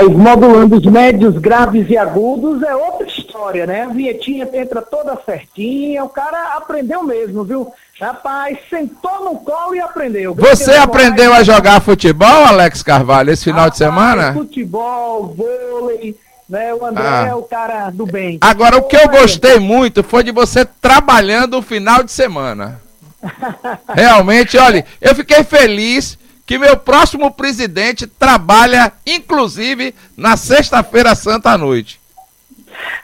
modulando os médios, graves e agudos é outra história, né? A vinhetinha entra toda certinha, o cara aprendeu mesmo, viu? Rapaz, sentou no colo e aprendeu. Você aprendeu a jogar futebol, Alex Carvalho, esse final Rapaz, de semana? Futebol, vôlei, né? O André ah. é o cara do bem. Agora, o que eu gostei muito foi de você trabalhando o final de semana. Realmente, olha, eu fiquei feliz que meu próximo presidente trabalha, inclusive, na Sexta-feira Santa à noite.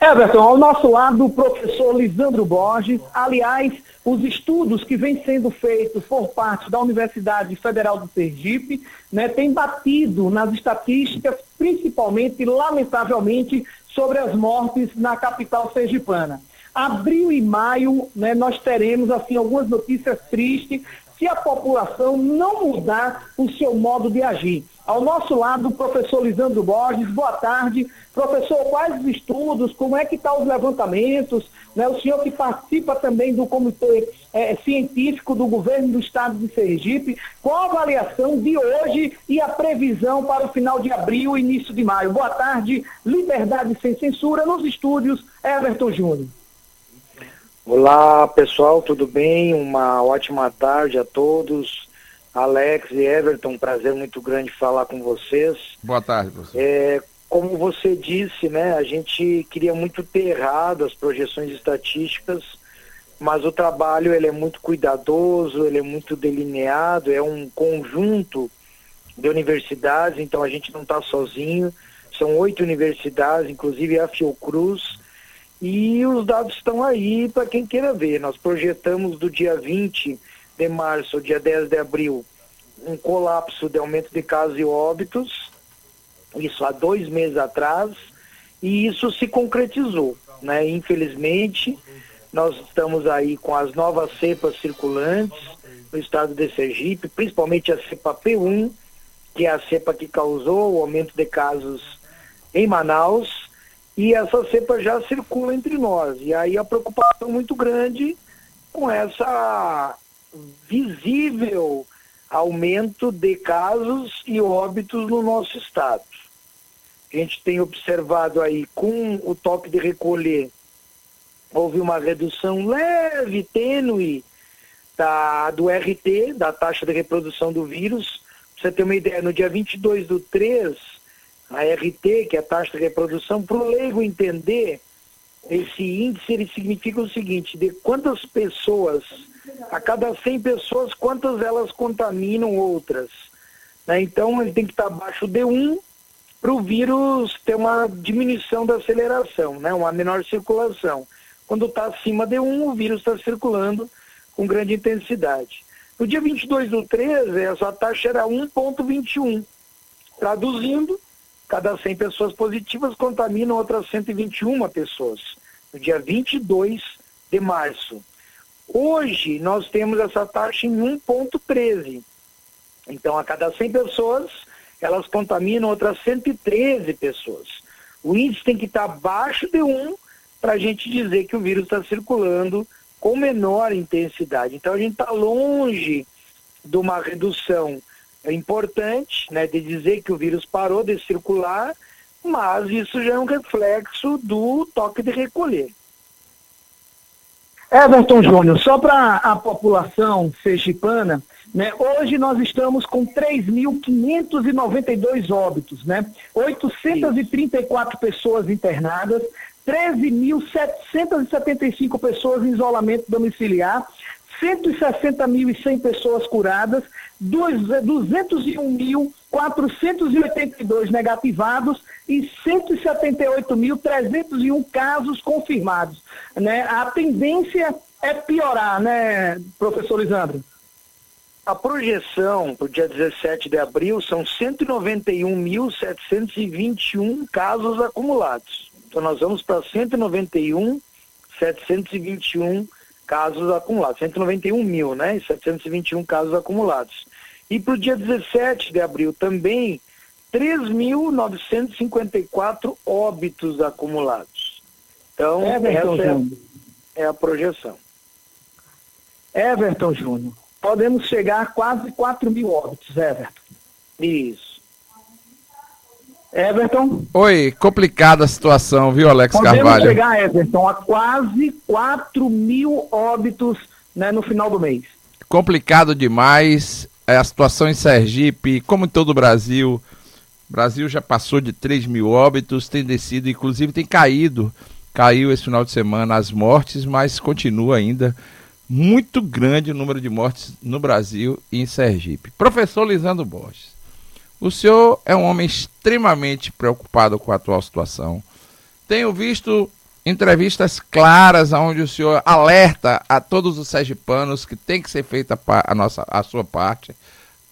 Everton, ao nosso lado, o professor Lisandro Borges. Aliás, os estudos que vêm sendo feitos por parte da Universidade Federal do Sergipe né, têm batido nas estatísticas, principalmente, lamentavelmente, sobre as mortes na capital sergipana. Abril e maio, né, nós teremos assim algumas notícias tristes se a população não mudar o seu modo de agir. Ao nosso lado, o professor Lisandro Borges, boa tarde. Professor, quais os estudos, como é que estão tá os levantamentos? Né? O senhor que participa também do comitê é, científico do governo do estado de Sergipe, qual a avaliação de hoje e a previsão para o final de abril e início de maio? Boa tarde, Liberdade Sem Censura, nos estúdios, Everton Júnior. Olá pessoal, tudo bem? Uma ótima tarde a todos. Alex e Everton, prazer muito grande falar com vocês. Boa tarde, professor. É, como você disse, né, a gente queria muito ter errado as projeções estatísticas, mas o trabalho ele é muito cuidadoso, ele é muito delineado, é um conjunto de universidades, então a gente não está sozinho. São oito universidades, inclusive a Fiocruz, e os dados estão aí para quem queira ver. Nós projetamos do dia 20 de março ao dia 10 de abril um colapso de aumento de casos e óbitos, isso há dois meses atrás, e isso se concretizou. Né? Infelizmente, nós estamos aí com as novas cepas circulantes no estado de Sergipe, principalmente a cepa P1, que é a cepa que causou o aumento de casos em Manaus, e essa cepa já circula entre nós. E aí a preocupação muito grande com essa visível aumento de casos e óbitos no nosso estado. A gente tem observado aí com o toque de recolher, houve uma redução leve, tênue, da, do RT, da taxa de reprodução do vírus. Pra você ter uma ideia, no dia 22 do 3, a RT, que é a taxa de reprodução, para o leigo entender, esse índice ele significa o seguinte, de quantas pessoas, a cada 100 pessoas, quantas elas contaminam outras. Né? Então ele tem que estar abaixo de 1 para o vírus ter uma diminuição da aceleração, né? uma menor circulação. Quando está acima de 1, o vírus está circulando com grande intensidade. No dia 22 do 13, essa taxa era 1,21. Traduzindo, cada 100 pessoas positivas contaminam outras 121 pessoas, no dia 22 de março. Hoje, nós temos essa taxa em 1,13. Então, a cada 100 pessoas, elas contaminam outras 113 pessoas. O índice tem que estar abaixo de 1 para a gente dizer que o vírus está circulando com menor intensidade. Então, a gente está longe de uma redução importante, né, de dizer que o vírus parou de circular, mas isso já é um reflexo do toque de recolher. Everton Júnior, só para a população sergipana, né, hoje nós estamos com 3.592 óbitos, né, 834 pessoas internadas, 13.775 pessoas em isolamento domiciliar, 160.100 pessoas curadas, 201.482 negativados e 178.301 casos confirmados. Né? A tendência é piorar, né, professor Lisandro? A projeção para o dia 17 de abril são 191.721 casos acumulados. Então nós vamos para 191.721 casos acumulados, 191 mil, né? E 721 casos acumulados. E para o dia 17 de abril também, 3.954 óbitos acumulados. Então, Everton essa é, é a projeção. Everton Júnior, podemos chegar a quase 4 mil óbitos, Everton. Isso. Everton. Oi, complicada a situação, viu, Alex Podemos Carvalho? chegar, Everton, a quase 4 mil óbitos né, no final do mês. Complicado demais. É a situação em Sergipe, como em todo o Brasil. O Brasil já passou de 3 mil óbitos, tem descido, inclusive tem caído. Caiu esse final de semana as mortes, mas continua ainda muito grande o número de mortes no Brasil e em Sergipe. Professor Lisandro Borges. O senhor é um homem extremamente preocupado com a atual situação. Tenho visto entrevistas claras onde o senhor alerta a todos os sergipanos que tem que ser feita a, nossa, a sua parte,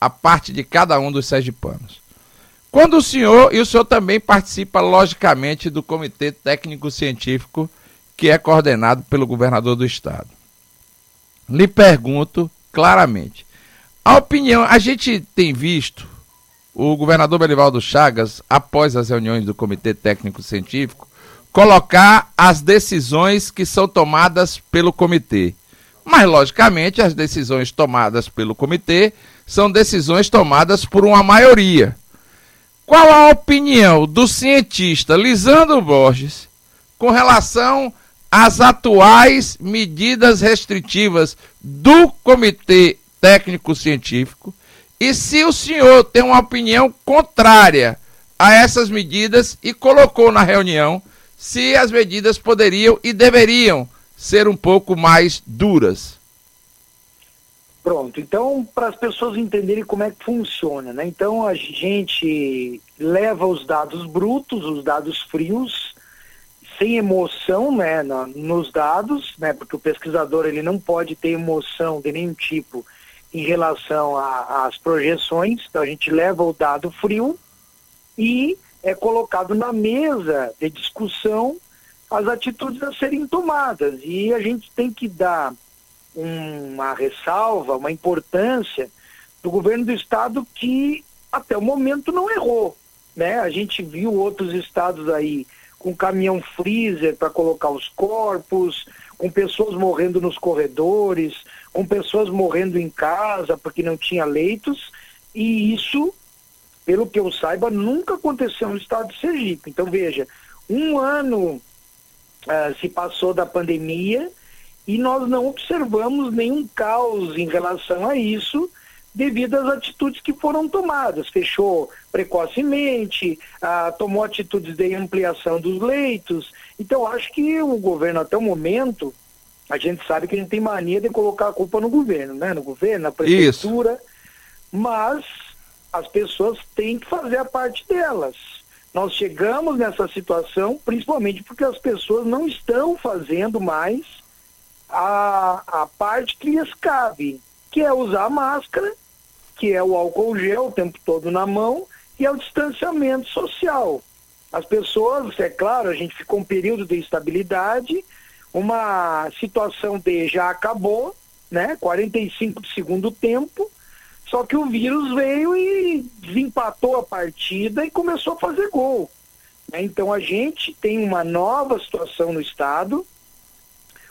a parte de cada um dos sergipanos. Quando o senhor, e o senhor também participa, logicamente, do Comitê Técnico Científico, que é coordenado pelo governador do estado. Lhe pergunto claramente: a opinião, a gente tem visto o governador Belivaldo Chagas, após as reuniões do Comitê Técnico Científico, colocar as decisões que são tomadas pelo comitê. Mas, logicamente, as decisões tomadas pelo comitê são decisões tomadas por uma maioria. Qual a opinião do cientista Lisandro Borges com relação às atuais medidas restritivas do Comitê Técnico Científico e se o senhor tem uma opinião contrária a essas medidas e colocou na reunião se as medidas poderiam e deveriam ser um pouco mais duras. Pronto, então para as pessoas entenderem como é que funciona, né? Então a gente leva os dados brutos, os dados frios, sem emoção, né, nos dados, né? Porque o pesquisador ele não pode ter emoção de nenhum tipo em relação às projeções, então a gente leva o dado frio e é colocado na mesa de discussão as atitudes a serem tomadas. E a gente tem que dar uma ressalva, uma importância do governo do estado que até o momento não errou. Né? A gente viu outros estados aí com caminhão freezer para colocar os corpos, com pessoas morrendo nos corredores, com pessoas morrendo em casa porque não tinha leitos, e isso, pelo que eu saiba, nunca aconteceu no estado de Sergipe. Então, veja, um ano uh, se passou da pandemia e nós não observamos nenhum caos em relação a isso, devido às atitudes que foram tomadas. Fechou precocemente, ah, tomou atitudes de ampliação dos leitos. Então, acho que o governo, até o momento, a gente sabe que a gente tem mania de colocar a culpa no governo, né? No governo, na prefeitura. Isso. Mas as pessoas têm que fazer a parte delas. Nós chegamos nessa situação principalmente porque as pessoas não estão fazendo mais a, a parte que lhes cabe, que é usar máscara que é o álcool gel o tempo todo na mão e é o distanciamento social. As pessoas, é claro, a gente ficou um período de instabilidade, uma situação de já acabou, né? 45 de segundo tempo, só que o vírus veio e desempatou a partida e começou a fazer gol. Né? Então a gente tem uma nova situação no Estado.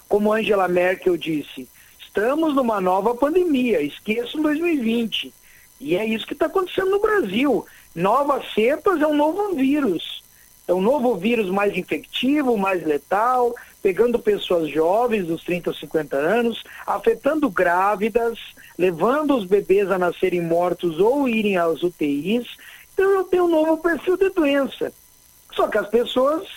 Como Angela Merkel disse, estamos numa nova pandemia, esqueçam 2020. E é isso que está acontecendo no Brasil. Novas cepas é um novo vírus. É um novo vírus mais infectivo, mais letal, pegando pessoas jovens, dos 30 a 50 anos, afetando grávidas, levando os bebês a nascerem mortos ou irem às UTIs. Então eu tenho um novo perfil de doença. Só que as pessoas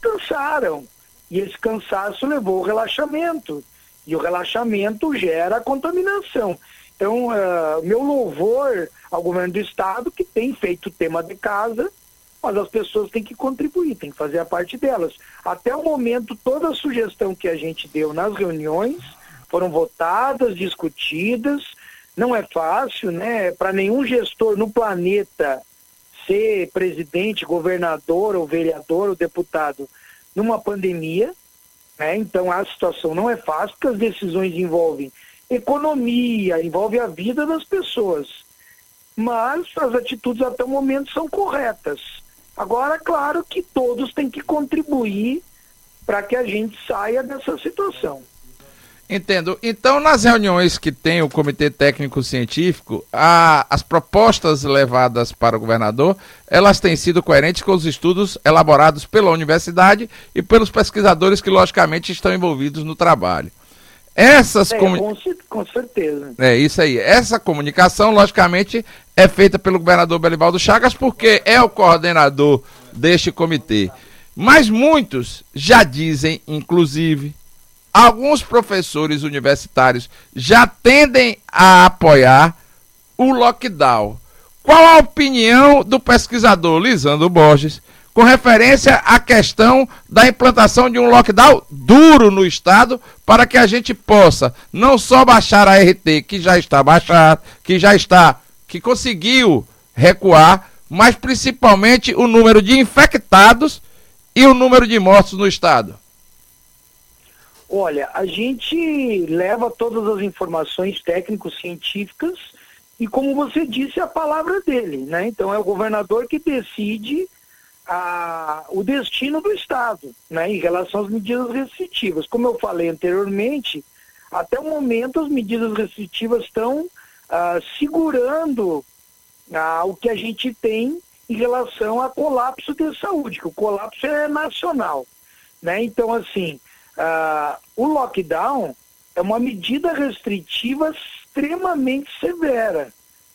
cansaram. E esse cansaço levou ao relaxamento e o relaxamento gera contaminação. Então, uh, meu louvor ao governo do estado que tem feito o tema de casa, mas as pessoas têm que contribuir, têm que fazer a parte delas. Até o momento, toda a sugestão que a gente deu nas reuniões foram votadas, discutidas. Não é fácil, né? Para nenhum gestor no planeta ser presidente, governador ou vereador ou deputado numa pandemia, né? Então a situação não é fácil, porque as decisões envolvem economia, envolve a vida das pessoas. Mas as atitudes até o momento são corretas. Agora, claro que todos têm que contribuir para que a gente saia dessa situação. Entendo. Então, nas reuniões que tem o Comitê Técnico Científico, a, as propostas levadas para o governador, elas têm sido coerentes com os estudos elaborados pela universidade e pelos pesquisadores que, logicamente, estão envolvidos no trabalho. Essas é, com, com certeza. É isso aí. Essa comunicação, logicamente, é feita pelo governador Belivaldo Chagas, porque é o coordenador deste comitê. Mas muitos já dizem, inclusive, alguns professores universitários já tendem a apoiar o lockdown. Qual a opinião do pesquisador Lisandro Borges com referência à questão da implantação de um lockdown duro no estado para que a gente possa não só baixar a RT que já está baixada, que já está, que conseguiu recuar, mas principalmente o número de infectados e o número de mortos no estado? Olha, a gente leva todas as informações técnico-científicas e, como você disse, a palavra dele, né? Então é o governador que decide a, o destino do Estado, né? Em relação às medidas restritivas. Como eu falei anteriormente, até o momento as medidas restritivas estão ah, segurando ah, o que a gente tem em relação a colapso de saúde, que o colapso é nacional, né? Então, assim, Uh, o lockdown é uma medida restritiva extremamente severa.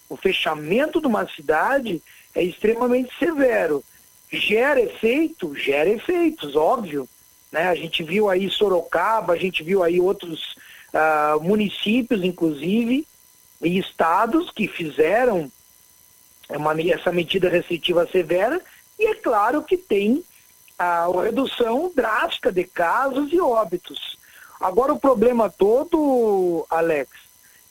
O fechamento de uma cidade é extremamente severo. Gera efeito? Gera efeitos, óbvio. Né? A gente viu aí Sorocaba, a gente viu aí outros uh, municípios, inclusive, e estados que fizeram uma, essa medida restritiva severa, e é claro que tem a redução drástica de casos e óbitos. Agora o problema todo, Alex,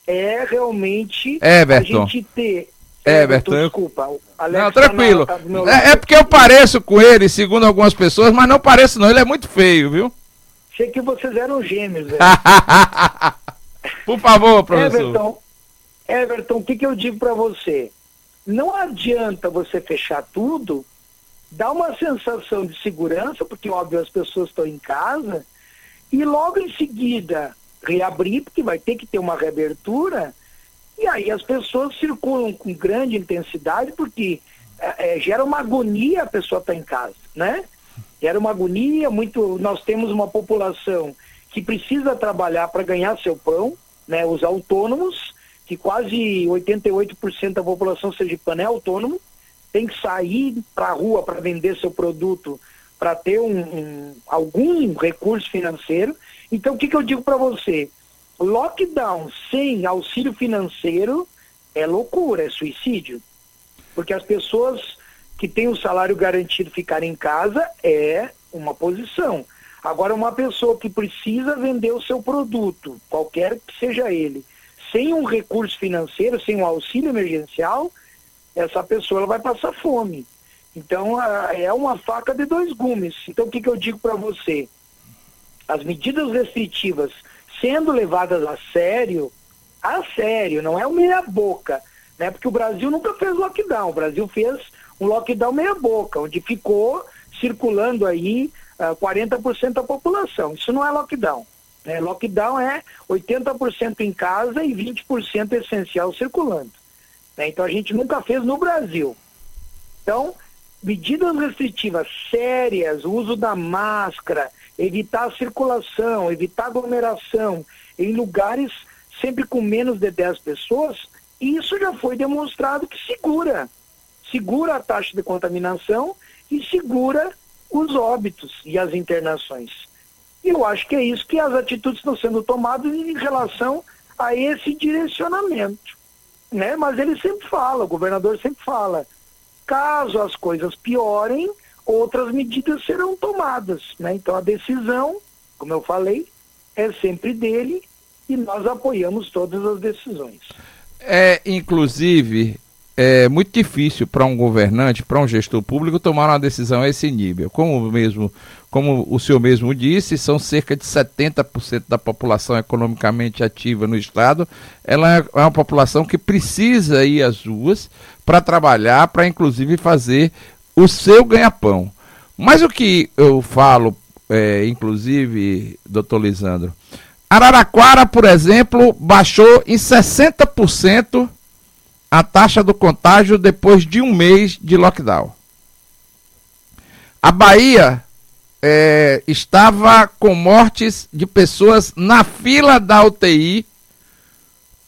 é realmente Everton. a gente ter. Everton, desculpa. Alex não, tranquilo. Tá tá é, é, porque eu pareço com ele, segundo algumas pessoas, mas não pareço não, ele é muito feio, viu? Sei que vocês eram gêmeos, velho. Por favor, professor. Everton, Everton, o que, que eu digo para você? Não adianta você fechar tudo dá uma sensação de segurança, porque, óbvio, as pessoas estão em casa, e logo em seguida reabrir, porque vai ter que ter uma reabertura, e aí as pessoas circulam com grande intensidade, porque é, é, gera uma agonia a pessoa estar tá em casa, né? Gera uma agonia, muito. Nós temos uma população que precisa trabalhar para ganhar seu pão, né? Os autônomos, que quase 88% da população sergipana é autônomo, tem que sair para a rua para vender seu produto, para ter um, um, algum recurso financeiro. Então, o que, que eu digo para você? Lockdown sem auxílio financeiro é loucura, é suicídio. Porque as pessoas que têm o salário garantido ficar em casa é uma posição. Agora, uma pessoa que precisa vender o seu produto, qualquer que seja ele, sem um recurso financeiro, sem um auxílio emergencial, essa pessoa ela vai passar fome. Então é uma faca de dois gumes. Então o que, que eu digo para você? As medidas restritivas sendo levadas a sério, a sério, não é o meia boca, né? Porque o Brasil nunca fez lockdown, o Brasil fez um lockdown meia boca, onde ficou circulando aí uh, ah, 40% da população. Isso não é lockdown. Né? Lockdown é 80% em casa e 20% essencial circulando. Né? Então a gente nunca fez no Brasil. Então, medidas restritivas sérias, o uso da máscara, evitar a circulação, evitar aglomeração em lugares sempre com menos de 10 pessoas, isso já foi demonstrado que segura. Segura a taxa de contaminação e segura os óbitos e as internações. E eu acho que é isso que as atitudes estão sendo tomadas em relação a esse direcionamento né? Mas ele sempre fala, o governador sempre fala, caso as coisas piorem, outras medidas serão tomadas, né? Então a decisão, como eu falei, é sempre dele e nós apoiamos todas as decisões. É, inclusive, é muito difícil para um governante, para um gestor público tomar uma decisão a esse nível. Como mesmo, como o senhor mesmo disse, são cerca de 70% da população economicamente ativa no estado. Ela é uma população que precisa ir às ruas para trabalhar, para inclusive fazer o seu ganha-pão. Mas o que eu falo, é, inclusive, doutor Lisandro, Araraquara, por exemplo, baixou em 60% a taxa do contágio depois de um mês de lockdown. A Bahia é, estava com mortes de pessoas na fila da UTI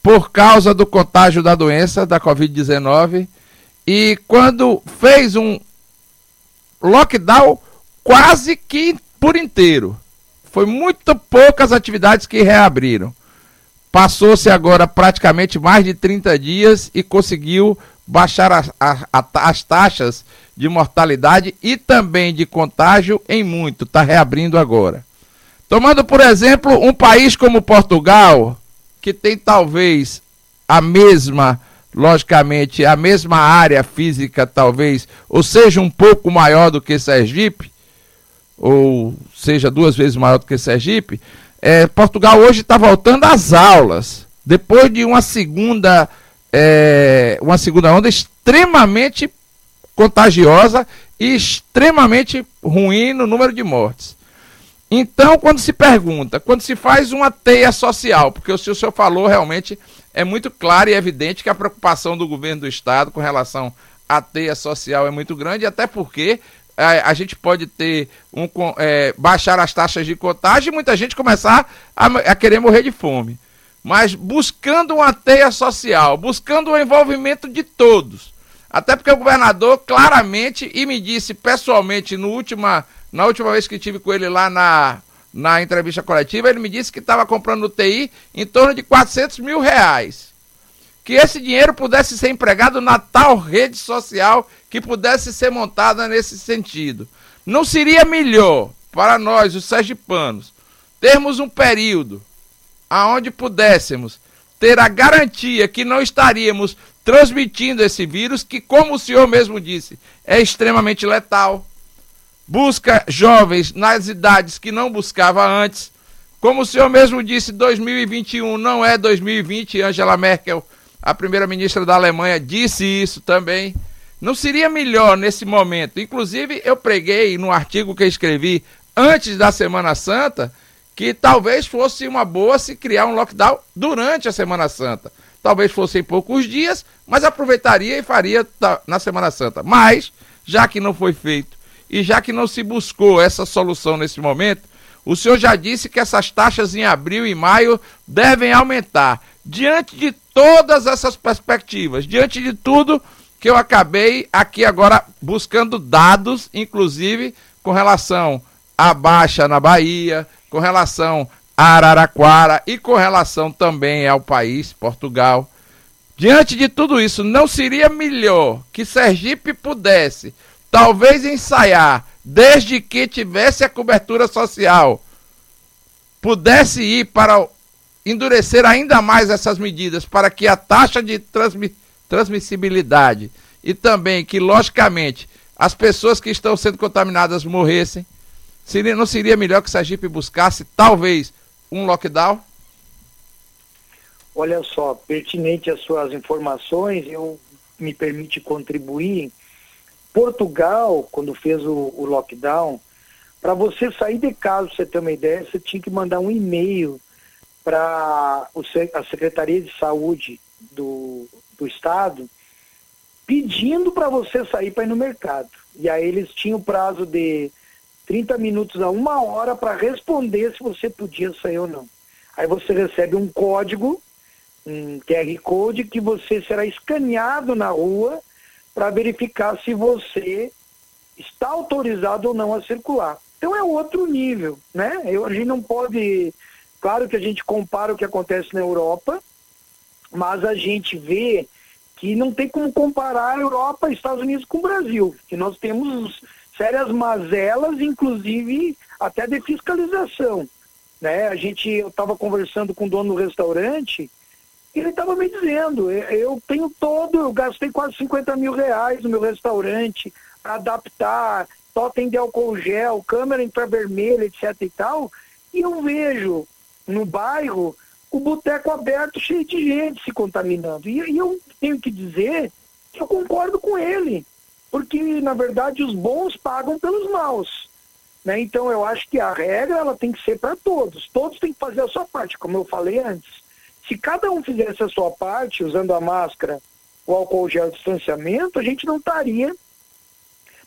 por causa do contágio da doença, da Covid-19, e quando fez um lockdown quase que por inteiro. Foi muito poucas atividades que reabriram. Passou-se agora praticamente mais de 30 dias e conseguiu baixar a, a, a, as taxas de mortalidade e também de contágio em muito. Está reabrindo agora. Tomando, por exemplo, um país como Portugal, que tem talvez a mesma, logicamente, a mesma área física, talvez, ou seja, um pouco maior do que Sergipe, ou seja, duas vezes maior do que Sergipe, é, Portugal hoje está voltando às aulas, depois de uma segunda, é, uma segunda onda extremamente contagiosa e extremamente ruim no número de mortes. Então, quando se pergunta, quando se faz uma teia social, porque o senhor falou realmente é muito claro e evidente que a preocupação do governo do estado com relação à teia social é muito grande, até porque a, a gente pode ter um é, baixar as taxas de contagem e muita gente começar a, a querer morrer de fome. Mas buscando uma teia social, buscando o envolvimento de todos. Até porque o governador claramente e me disse pessoalmente no última na última vez que tive com ele lá na, na entrevista coletiva, ele me disse que estava comprando no TI em torno de 400 mil reais. Que esse dinheiro pudesse ser empregado na tal rede social que pudesse ser montada nesse sentido. Não seria melhor para nós, os sergipanos, termos um período aonde pudéssemos ter a garantia que não estaríamos transmitindo esse vírus, que, como o senhor mesmo disse, é extremamente letal busca jovens nas idades que não buscava antes. Como o senhor mesmo disse, 2021 não é 2020. Angela Merkel, a primeira-ministra da Alemanha, disse isso também. Não seria melhor nesse momento? Inclusive, eu preguei no artigo que escrevi antes da Semana Santa que talvez fosse uma boa se criar um lockdown durante a Semana Santa. Talvez fossem poucos dias, mas aproveitaria e faria na Semana Santa. Mas, já que não foi feito e já que não se buscou essa solução nesse momento, o senhor já disse que essas taxas em abril e maio devem aumentar. Diante de todas essas perspectivas, diante de tudo que eu acabei aqui agora buscando dados, inclusive com relação à baixa na Bahia, com relação a Araraquara e com relação também ao país, Portugal. Diante de tudo isso, não seria melhor que Sergipe pudesse talvez ensaiar, desde que tivesse a cobertura social, pudesse ir para endurecer ainda mais essas medidas para que a taxa de transmi transmissibilidade. E também que, logicamente, as pessoas que estão sendo contaminadas morressem, seria, não seria melhor que Sergipe buscasse, talvez, um lockdown? Olha só, pertinente as suas informações, eu me permite contribuir. Portugal, quando fez o, o lockdown, para você sair de casa, você ter uma ideia, você tinha que mandar um e-mail para a Secretaria de Saúde do, do Estado pedindo para você sair para ir no mercado. E aí eles tinham prazo de 30 minutos a uma hora para responder se você podia sair ou não. Aí você recebe um código, um QR Code, que você será escaneado na rua para verificar se você está autorizado ou não a circular. Então é outro nível, né? Eu, a gente não pode. Claro que a gente compara o que acontece na Europa, mas a gente vê que não tem como comparar a Europa e Estados Unidos com o Brasil, que nós temos sérias mazelas, inclusive até de fiscalização. Né? A gente, eu estava conversando com o dono do restaurante ele estava me dizendo, eu tenho todo, eu gastei quase 50 mil reais no meu restaurante para adaptar, totem de álcool gel, câmera infravermelha, etc e tal, e eu vejo no bairro o boteco aberto cheio de gente se contaminando. E, e eu tenho que dizer que eu concordo com ele, porque na verdade os bons pagam pelos maus. Né? Então eu acho que a regra ela tem que ser para todos. Todos têm que fazer a sua parte, como eu falei antes. Se cada um fizesse a sua parte, usando a máscara, o álcool gel, o distanciamento, a gente não estaria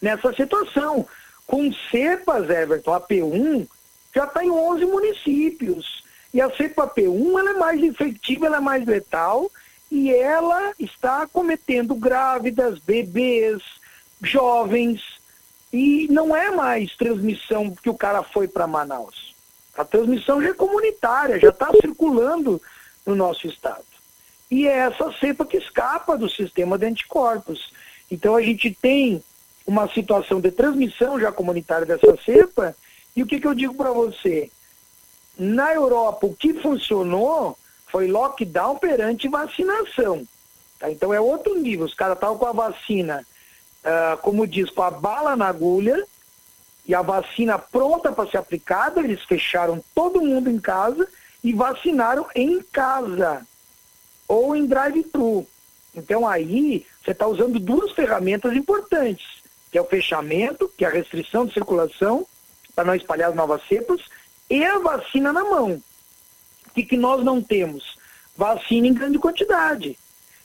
nessa situação. Com cepas, Everton, a P1 já está em 11 municípios. E a cepa P1 ela é mais infectiva, ela é mais letal e ela está cometendo grávidas, bebês, jovens. E não é mais transmissão que o cara foi para Manaus. A transmissão já é comunitária, já está circulando no nosso estado. E é essa cepa que escapa do sistema de anticorpos. Então a gente tem uma situação de transmissão já comunitária dessa cepa. E o que, que eu digo para você? Na Europa, o que funcionou foi lockdown perante vacinação. Tá? Então é outro nível. Os caras estavam com a vacina, uh, como diz, com a bala na agulha e a vacina pronta para ser aplicada. Eles fecharam todo mundo em casa e vacinaram em casa ou em drive-thru. Então aí você está usando duas ferramentas importantes, que é o fechamento, que é a restrição de circulação, para não espalhar as novas cepas, e a vacina na mão. O que, que nós não temos? Vacina em grande quantidade.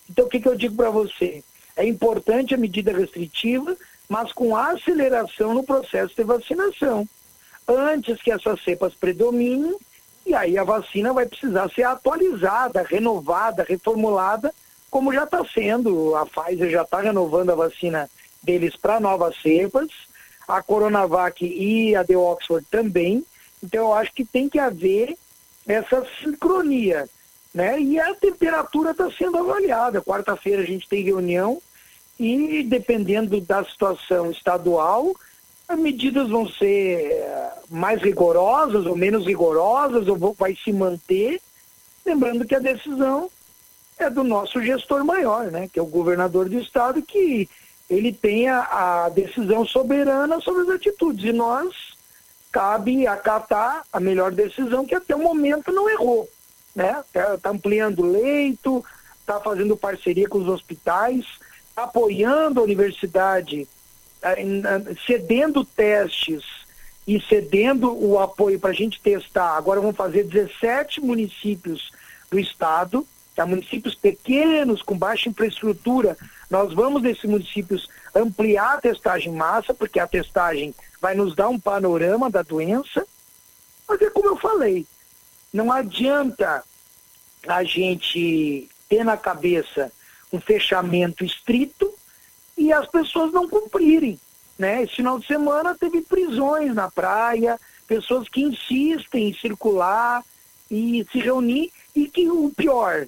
Então o que, que eu digo para você? É importante a medida restritiva, mas com aceleração no processo de vacinação. Antes que essas cepas predominem, e aí a vacina vai precisar ser atualizada, renovada, reformulada, como já está sendo. A Pfizer já está renovando a vacina deles para novas cepas, a Coronavac e a de Oxford também. Então eu acho que tem que haver essa sincronia. Né? E a temperatura está sendo avaliada. Quarta-feira a gente tem reunião e, dependendo da situação estadual, as medidas vão ser eh, mais rigorosas ou menos rigorosas, ou vai se manter. Lembrando que a decisão é do nosso gestor maior, né? que é o governador do estado, que ele tem a, a decisão soberana sobre as atitudes. E nós cabe acatar a melhor decisão, que até o momento não errou. Né? Está tá ampliando leito, está fazendo parceria com os hospitais, tá apoiando a universidade cedendo testes e cedendo o apoio para a gente testar. Agora vamos fazer 17 municípios do estado, tá? municípios pequenos, com baixa infraestrutura. Nós vamos, nesses municípios, ampliar a testagem massa, porque a testagem vai nos dar um panorama da doença. Mas é como eu falei, não adianta a gente ter na cabeça um fechamento estrito e as pessoas não cumprirem. Né? Esse final de semana teve prisões na praia, pessoas que insistem em circular e se reunir, e que o pior,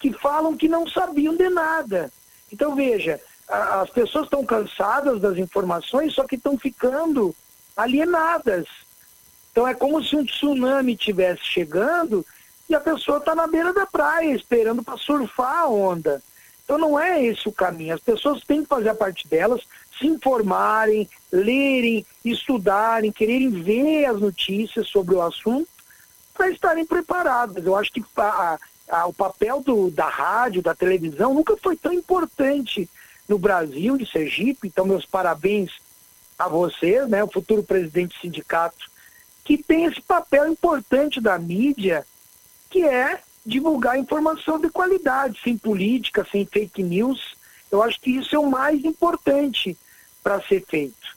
que falam que não sabiam de nada. Então veja, as pessoas estão cansadas das informações, só que estão ficando alienadas. Então é como se um tsunami estivesse chegando e a pessoa está na beira da praia esperando para surfar a onda. Então não é esse o caminho. As pessoas têm que fazer a parte delas, se informarem, lerem, estudarem, quererem ver as notícias sobre o assunto para estarem preparadas. Eu acho que a, a, o papel do, da rádio, da televisão, nunca foi tão importante no Brasil, em Sergipe. Então, meus parabéns a vocês, né, o futuro presidente do sindicato, que tem esse papel importante da mídia, que é divulgar informação de qualidade, sem política, sem fake news. Eu acho que isso é o mais importante para ser feito.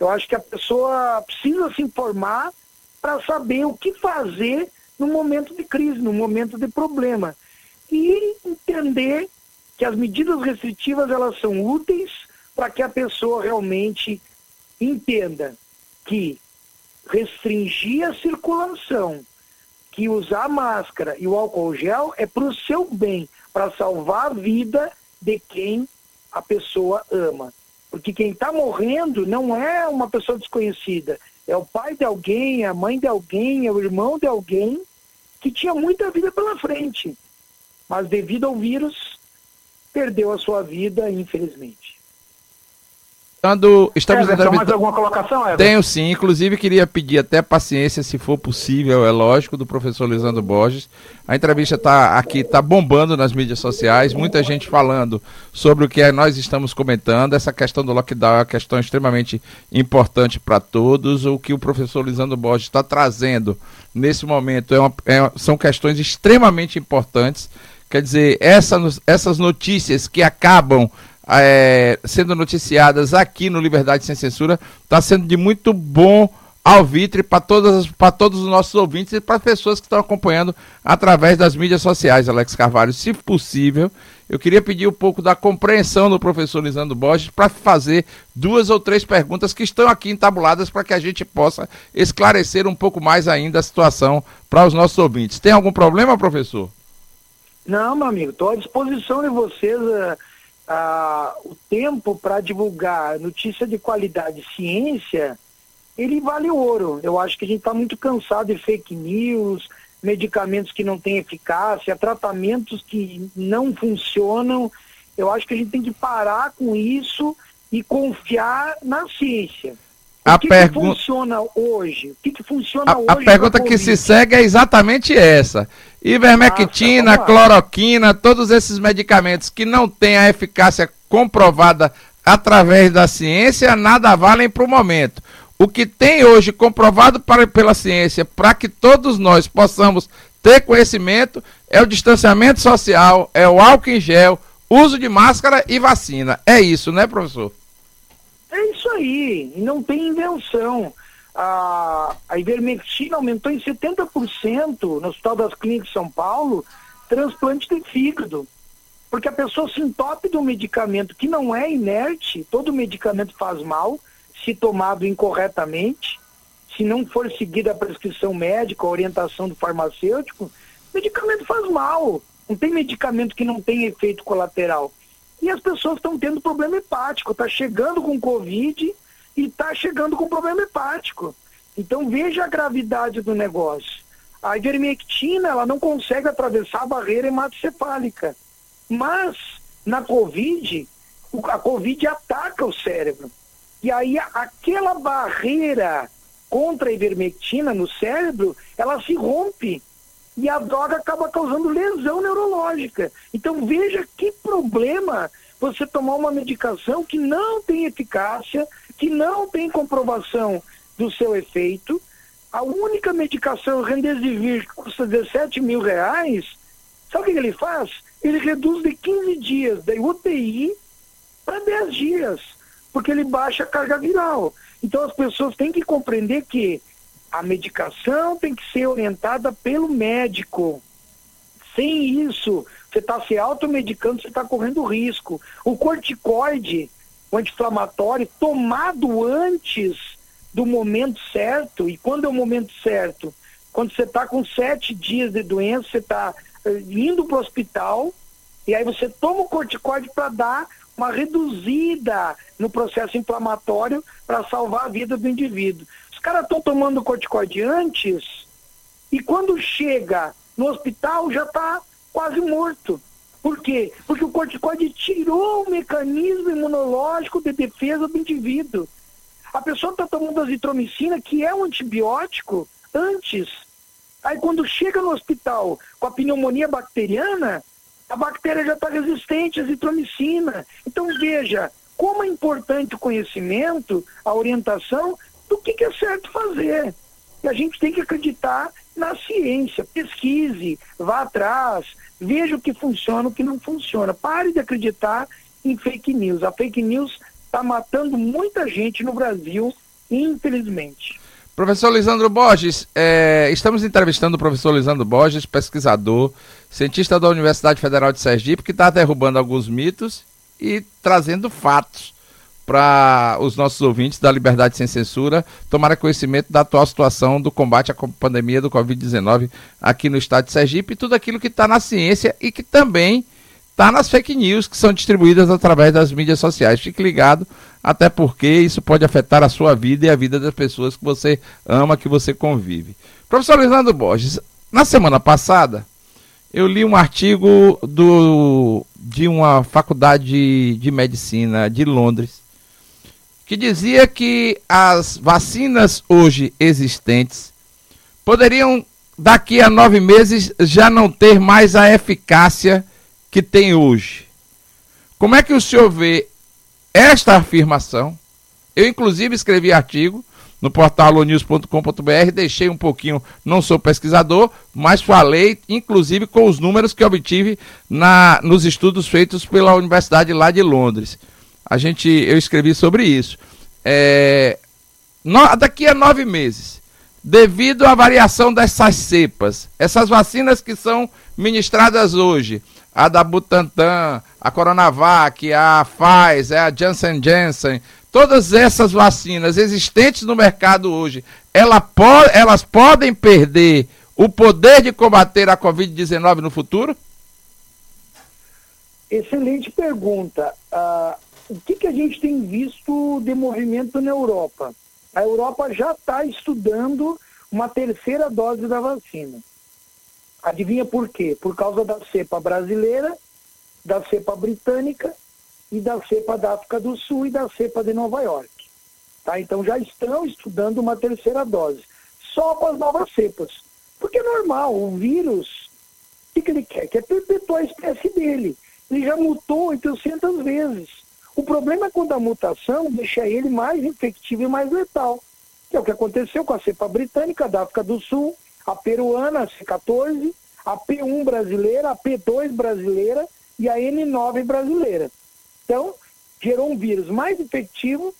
Eu acho que a pessoa precisa se informar para saber o que fazer no momento de crise, no momento de problema. E entender que as medidas restritivas elas são úteis para que a pessoa realmente entenda que restringir a circulação que usar máscara e o álcool gel é para o seu bem, para salvar a vida de quem a pessoa ama. Porque quem está morrendo não é uma pessoa desconhecida, é o pai de alguém, é a mãe de alguém, é o irmão de alguém que tinha muita vida pela frente, mas devido ao vírus perdeu a sua vida, infelizmente. Quando estamos Everton, mais alguma colocação, Everton? Tenho sim, inclusive queria pedir até paciência, se for possível, é lógico, do professor Lisandro Borges. A entrevista tá aqui, está bombando nas mídias sociais, muita gente falando sobre o que nós estamos comentando. Essa questão do lockdown é uma questão extremamente importante para todos. O que o professor Lisandro Borges está trazendo nesse momento é uma, é, são questões extremamente importantes. Quer dizer, essa, essas notícias que acabam é, sendo noticiadas aqui no Liberdade Sem Censura, está sendo de muito bom alvitre para todos os nossos ouvintes e para as pessoas que estão acompanhando através das mídias sociais, Alex Carvalho. Se possível, eu queria pedir um pouco da compreensão do professor Lisandro Borges para fazer duas ou três perguntas que estão aqui entabuladas para que a gente possa esclarecer um pouco mais ainda a situação para os nossos ouvintes. Tem algum problema, professor? Não, meu amigo, estou à disposição de vocês. Uh ah, o tempo para divulgar notícia de qualidade ciência, ele vale ouro. Eu acho que a gente está muito cansado de fake news, medicamentos que não têm eficácia, tratamentos que não funcionam. Eu acho que a gente tem que parar com isso e confiar na ciência. O a que, pergu... que funciona hoje? O que, que funciona a, hoje? A pergunta que se segue é exatamente essa. Ivermectina, ah, cloroquina, todos esses medicamentos que não têm a eficácia comprovada através da ciência, nada valem para o momento. O que tem hoje comprovado para, pela ciência, para que todos nós possamos ter conhecimento, é o distanciamento social, é o álcool em gel, uso de máscara e vacina. É isso, né, professor? É isso aí, não tem invenção. A, a ivermectina aumentou em 70% no Hospital das Clínicas de São Paulo, transplante de fígado. Porque a pessoa se entope de um medicamento que não é inerte, todo medicamento faz mal, se tomado incorretamente, se não for seguida a prescrição médica, a orientação do farmacêutico, medicamento faz mal. Não tem medicamento que não tem efeito colateral. E as pessoas estão tendo problema hepático, está chegando com Covid e está chegando com problema hepático. Então veja a gravidade do negócio. A ivermectina ela não consegue atravessar a barreira hematocefálica. Mas na Covid, a Covid ataca o cérebro. E aí aquela barreira contra a ivermectina no cérebro, ela se rompe e a droga acaba causando lesão neurológica. Então veja que problema você tomar uma medicação que não tem eficácia, que não tem comprovação do seu efeito. A única medicação Remdesivir que custa 17 mil reais, sabe o que ele faz? Ele reduz de 15 dias da UTI para 10 dias, porque ele baixa a carga viral. Então as pessoas têm que compreender que a medicação tem que ser orientada pelo médico. Sem isso, você está se automedicando, você está correndo risco. O corticoide, o anti-inflamatório, tomado antes do momento certo, e quando é o momento certo? Quando você está com sete dias de doença, você está eh, indo para o hospital, e aí você toma o corticoide para dar uma reduzida no processo inflamatório para salvar a vida do indivíduo caras estão tomando corticoide antes e quando chega no hospital já está quase morto. Por quê? Porque o corticoide tirou o mecanismo imunológico de defesa do indivíduo. A pessoa está tomando azitromicina, que é um antibiótico, antes. Aí quando chega no hospital com a pneumonia bacteriana, a bactéria já está resistente à azitromicina. Então veja como é importante o conhecimento, a orientação do que, que é certo fazer. E a gente tem que acreditar na ciência, pesquise, vá atrás, veja o que funciona, o que não funciona. Pare de acreditar em fake news. A fake news está matando muita gente no Brasil, infelizmente. Professor Lisandro Borges, é, estamos entrevistando o professor Lisandro Borges, pesquisador, cientista da Universidade Federal de Sergipe, que está derrubando alguns mitos e trazendo fatos para os nossos ouvintes da Liberdade Sem Censura tomarem conhecimento da atual situação do combate à pandemia do Covid-19 aqui no estado de Sergipe e tudo aquilo que está na ciência e que também está nas fake news que são distribuídas através das mídias sociais. Fique ligado, até porque isso pode afetar a sua vida e a vida das pessoas que você ama, que você convive. Professor Lisandro Borges, na semana passada eu li um artigo do, de uma faculdade de medicina de Londres que dizia que as vacinas hoje existentes poderiam, daqui a nove meses, já não ter mais a eficácia que tem hoje. Como é que o senhor vê esta afirmação? Eu, inclusive, escrevi artigo no portal alonews.com.br, deixei um pouquinho, não sou pesquisador, mas falei, inclusive, com os números que obtive na, nos estudos feitos pela Universidade lá de Londres. A gente, eu escrevi sobre isso. É, no, daqui a nove meses, devido à variação dessas cepas, essas vacinas que são ministradas hoje, a da Butantan, a Coronavac, a Pfizer, a Janssen Janssen, todas essas vacinas existentes no mercado hoje, ela po elas podem perder o poder de combater a Covid-19 no futuro? Excelente pergunta. Uh, o que, que a gente tem visto de movimento na Europa? A Europa já está estudando uma terceira dose da vacina. Adivinha por quê? Por causa da cepa brasileira, da cepa britânica e da cepa da África do Sul e da cepa de Nova York. Tá? Então já estão estudando uma terceira dose, só para as novas cepas. Porque é normal, o vírus, o que, que ele quer? Quer perpetuar a espécie dele. Ele já mutou 800 vezes. O problema é quando a mutação deixa ele mais infectivo e mais letal. Que é o que aconteceu com a cepa britânica da África do Sul, a peruana, a C14, a P1 brasileira, a P2 brasileira e a N9 brasileira. Então, gerou um vírus mais efetivo,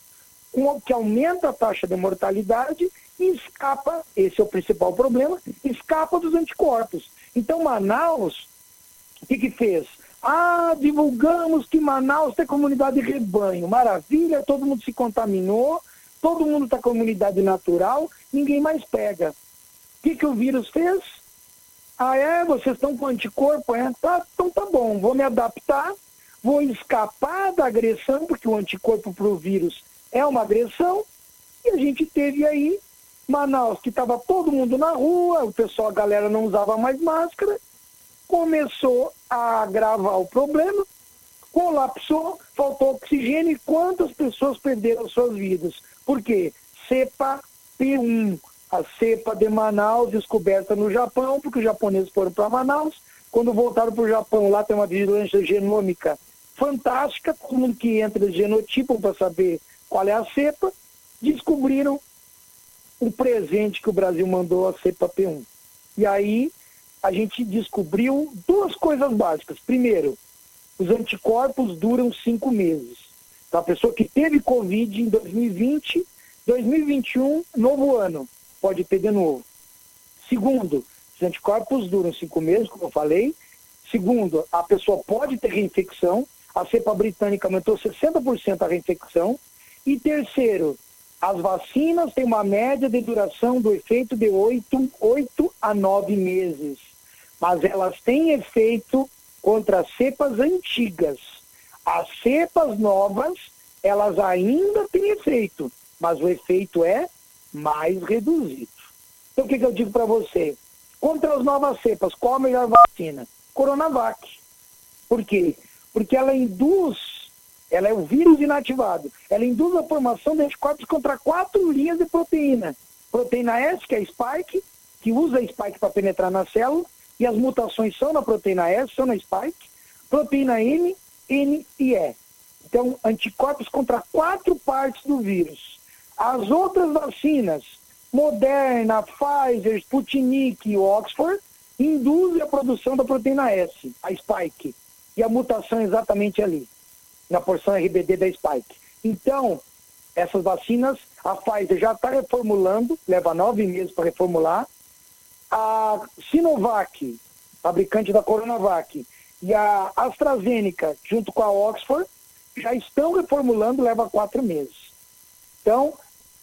que aumenta a taxa de mortalidade e escapa, esse é o principal problema, escapa dos anticorpos. Então, Manaus, o que, que fez? Ah, divulgamos que Manaus tem comunidade de rebanho. Maravilha, todo mundo se contaminou, todo mundo está comunidade natural, ninguém mais pega. O que, que o vírus fez? Ah, é? Vocês estão com anticorpo? É? Tá, então tá bom, vou me adaptar vou escapar da agressão, porque o anticorpo para o vírus é uma agressão, e a gente teve aí Manaus, que estava todo mundo na rua, o pessoal, a galera não usava mais máscara, começou a agravar o problema, colapsou, faltou oxigênio e quantas pessoas perderam suas vidas? Por quê? Cepa P1, a cepa de Manaus descoberta no Japão, porque os japoneses foram para Manaus, quando voltaram para o Japão, lá tem uma vigilância genômica fantástica, mundo que entra genotipam para saber qual é a cepa, descobriram o presente que o Brasil mandou, a cepa P1. E aí a gente descobriu duas coisas básicas. Primeiro, os anticorpos duram cinco meses. Então, a pessoa que teve Covid em 2020, 2021, novo ano, pode ter de novo. Segundo, os anticorpos duram cinco meses, como eu falei. Segundo, a pessoa pode ter reinfecção a cepa britânica aumentou 60% a reinfecção. E terceiro, as vacinas têm uma média de duração do efeito de 8, 8 a 9 meses. Mas elas têm efeito contra as cepas antigas. As cepas novas, elas ainda têm efeito, mas o efeito é mais reduzido. Então o que, que eu digo para você? Contra as novas cepas, qual a melhor vacina? Coronavac. Por quê? porque ela induz, ela é o vírus inativado, ela induz a formação de anticorpos contra quatro linhas de proteína. Proteína S, que é a spike, que usa a spike para penetrar na célula, e as mutações são na proteína S, são na spike, proteína N, N e E. Então, anticorpos contra quatro partes do vírus. As outras vacinas, Moderna, Pfizer, Sputnik e Oxford, induzem a produção da proteína S, a spike e a mutação é exatamente ali, na porção RBD da Spike. Então, essas vacinas, a Pfizer já está reformulando, leva nove meses para reformular. A Sinovac, fabricante da Coronavac, e a AstraZeneca, junto com a Oxford, já estão reformulando, leva quatro meses. Então,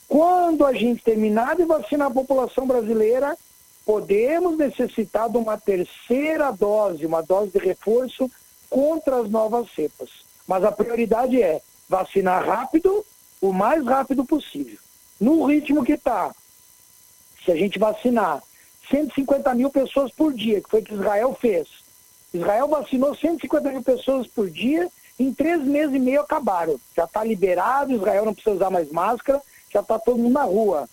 quando a gente terminar de vacinar a população brasileira, podemos necessitar de uma terceira dose, uma dose de reforço contra as novas cepas. Mas a prioridade é vacinar rápido, o mais rápido possível. No ritmo que está, se a gente vacinar 150 mil pessoas por dia, que foi o que Israel fez. Israel vacinou 150 mil pessoas por dia em três meses e meio acabaram. Já está liberado, Israel não precisa usar mais máscara, já está todo mundo na rua.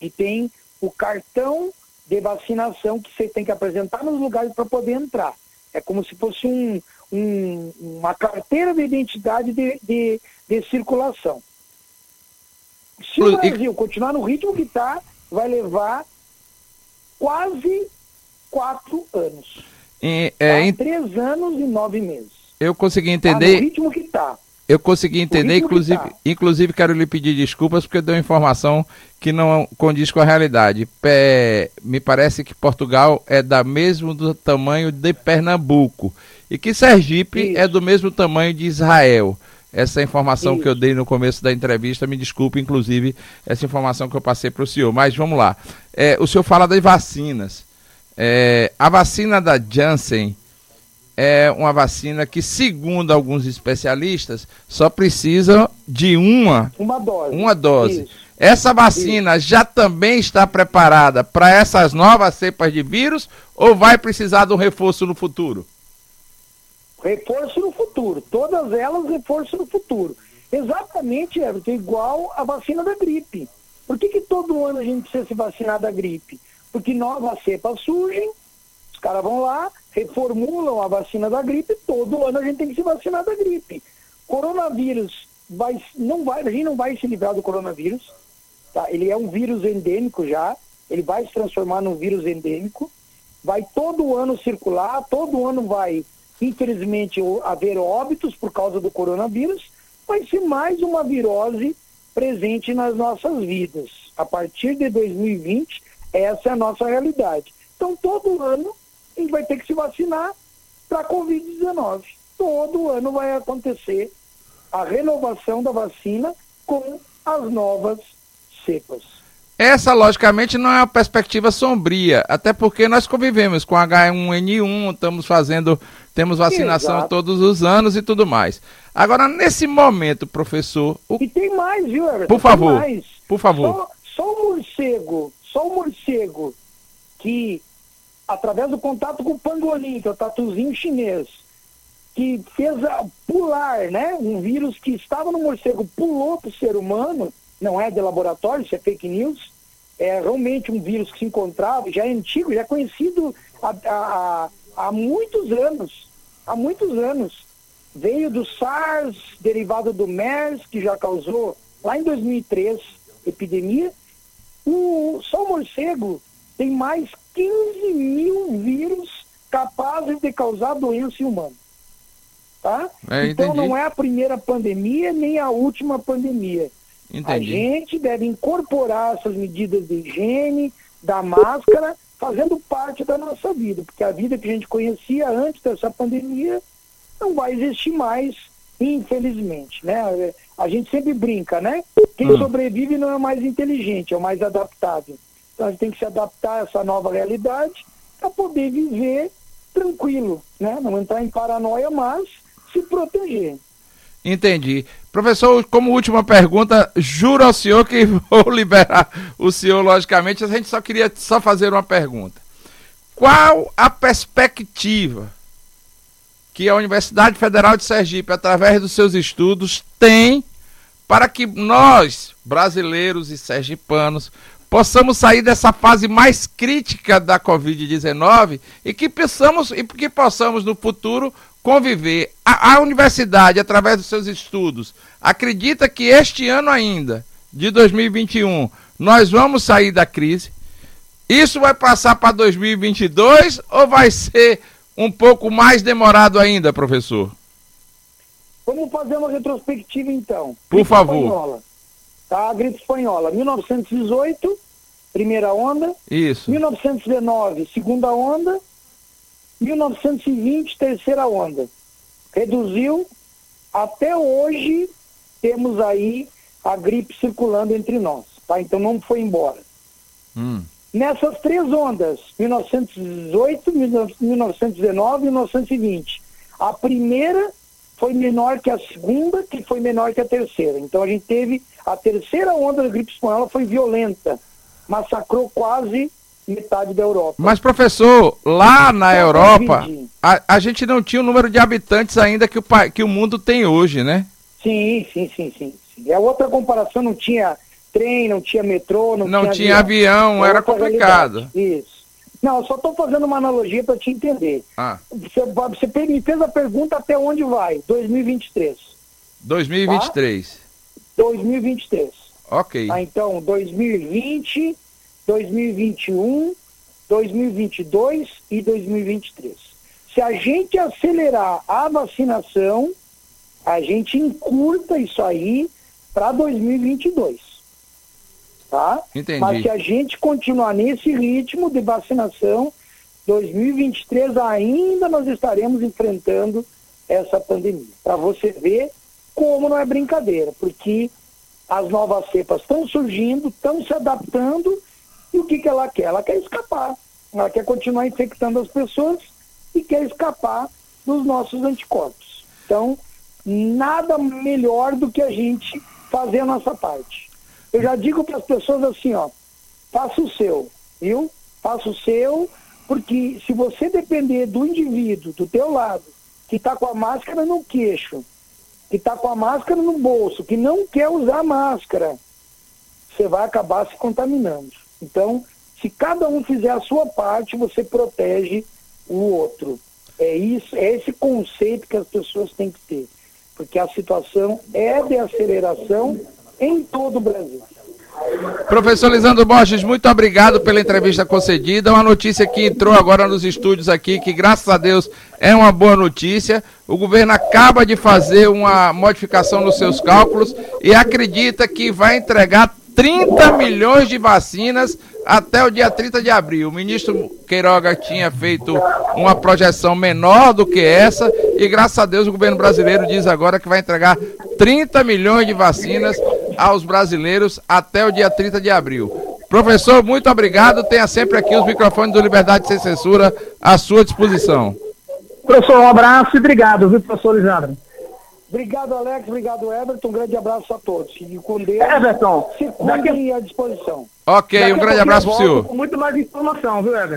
E tem o cartão de vacinação que você tem que apresentar nos lugares para poder entrar. É como se fosse um, um, uma carteira de identidade de, de, de circulação. Se o Brasil continuar no ritmo que está, vai levar quase quatro anos. E, é, tá? em... Três anos e nove meses. Eu consegui entender. Tá no ritmo que está. Eu consegui entender, inclusive, tá. inclusive quero lhe pedir desculpas porque deu informação que não condiz com a realidade. Pé, me parece que Portugal é da mesmo do tamanho de Pernambuco e que Sergipe Isso. é do mesmo tamanho de Israel. Essa informação Isso. que eu dei no começo da entrevista, me desculpe, inclusive, essa informação que eu passei para o senhor. Mas vamos lá. É, o senhor fala das vacinas. É, a vacina da Janssen é uma vacina que, segundo alguns especialistas, só precisa de uma, uma dose. Uma dose. Essa vacina Isso. já também está preparada para essas novas cepas de vírus ou vai precisar de um reforço no futuro? Reforço no futuro. Todas elas reforço no futuro. Exatamente, Everton, igual a vacina da gripe. Por que, que todo ano a gente precisa se vacinar da gripe? Porque novas cepas surgem, os caras vão lá, reformulam a vacina da gripe, todo ano a gente tem que se vacinar da gripe. Coronavírus vai, não vai, a gente não vai se livrar do coronavírus, tá? Ele é um vírus endêmico já, ele vai se transformar num vírus endêmico, vai todo ano circular, todo ano vai, infelizmente, haver óbitos por causa do coronavírus, vai ser mais uma virose presente nas nossas vidas. A partir de 2020, essa é a nossa realidade. Então, todo ano a gente vai ter que se vacinar para a Covid-19. Todo ano vai acontecer a renovação da vacina com as novas cepas. Essa, logicamente, não é uma perspectiva sombria, até porque nós convivemos com H1N1, estamos fazendo, temos vacinação Exato. todos os anos e tudo mais. Agora, nesse momento, professor. O... E tem mais, viu, Everton? Por favor. Por favor. Só, só o morcego, só o morcego que através do contato com o pangolim, que é o tatuzinho chinês, que fez pular, né? Um vírus que estava no morcego pulou para o ser humano, não é de laboratório, isso é fake news, é realmente um vírus que se encontrava, já é antigo, já é conhecido há, há, há muitos anos, há muitos anos. Veio do SARS, derivado do MERS, que já causou lá em 2003 epidemia. O, só o morcego tem mais 15 mil vírus capazes de causar doença em humano. Tá? É, então não é a primeira pandemia nem a última pandemia. Entendi. A gente deve incorporar essas medidas de higiene, da máscara, fazendo parte da nossa vida, porque a vida que a gente conhecia antes dessa pandemia não vai existir mais, infelizmente, né? A gente sempre brinca, né? Quem hum. sobrevive não é o mais inteligente, é o mais adaptável. Então a gente tem que se adaptar a essa nova realidade para poder viver tranquilo, né? Não entrar em paranoia, mas se proteger. Entendi. Professor, como última pergunta, juro ao senhor que vou liberar o senhor, logicamente, a gente só queria só fazer uma pergunta. Qual a perspectiva que a Universidade Federal de Sergipe, através dos seus estudos, tem para que nós, brasileiros e sergipanos, possamos sair dessa fase mais crítica da Covid-19 e que possamos, e que possamos no futuro conviver. A, a, universidade, através dos seus estudos, acredita que este ano ainda, de 2021, nós vamos sair da crise. Isso vai passar para 2022 ou vai ser um pouco mais demorado ainda, professor? Vamos fazer uma retrospectiva então. Por favor. Espanhola. Tá? A gripe espanhola, 1918, primeira onda. Isso. 1919, segunda onda. 1920, terceira onda. Reduziu. Até hoje, temos aí a gripe circulando entre nós. Tá? Então não foi embora. Hum. Nessas três ondas, 1918, 1919 e 1920, a primeira foi menor que a segunda, que foi menor que a terceira. Então a gente teve a terceira onda da gripe espanhola foi violenta, massacrou quase metade da Europa. Mas, professor, lá na Só Europa, a, a, gente não tinha o número de habitantes ainda que o, que o mundo tem hoje, né? Sim, sim, sim, sim. sim. É outra comparação, não tinha trem, não tinha metrô, não, não tinha, tinha avião, avião é era complicado. Realidade. Isso. Não, só estou fazendo uma analogia para te entender. Ah. Você, você me fez a pergunta até onde vai? 2023. 2023. Tá? 2023. Ok. Ah, então, 2020, 2021, 2022 e 2023. Se a gente acelerar a vacinação, a gente encurta isso aí para 2022. Tá? Entendi. Mas se a gente continuar nesse ritmo de vacinação, 2023 ainda nós estaremos enfrentando essa pandemia. Para você ver como não é brincadeira, porque as novas cepas estão surgindo, estão se adaptando, e o que, que ela quer? Ela quer escapar. Ela quer continuar infectando as pessoas e quer escapar dos nossos anticorpos. Então, nada melhor do que a gente fazer a nossa parte. Eu já digo para as pessoas assim, ó, faça o seu, viu? Faça o seu, porque se você depender do indivíduo do teu lado, que está com a máscara no queixo, que está com a máscara no bolso, que não quer usar máscara, você vai acabar se contaminando. Então, se cada um fizer a sua parte, você protege o outro. É isso, é esse conceito que as pessoas têm que ter, porque a situação é de aceleração em todo o Brasil. Professor Lisandro Borges, muito obrigado pela entrevista concedida. Uma notícia que entrou agora nos estúdios aqui, que graças a Deus é uma boa notícia. O governo acaba de fazer uma modificação nos seus cálculos e acredita que vai entregar 30 milhões de vacinas até o dia 30 de abril. O ministro Queiroga tinha feito uma projeção menor do que essa e graças a Deus o governo brasileiro diz agora que vai entregar 30 milhões de vacinas aos brasileiros até o dia 30 de abril. Professor, muito obrigado. Tenha sempre aqui os microfones do Liberdade Sem Censura à sua disposição. Professor, um abraço e obrigado, viu, professor Lisandro? Obrigado, Alex. Obrigado, Everton. Um grande abraço a todos. E com Deus, Everton, se cuidem daqui... à disposição. Ok, Daqui um grande abraço para o senhor. Com muito mais informação, viu, Everton?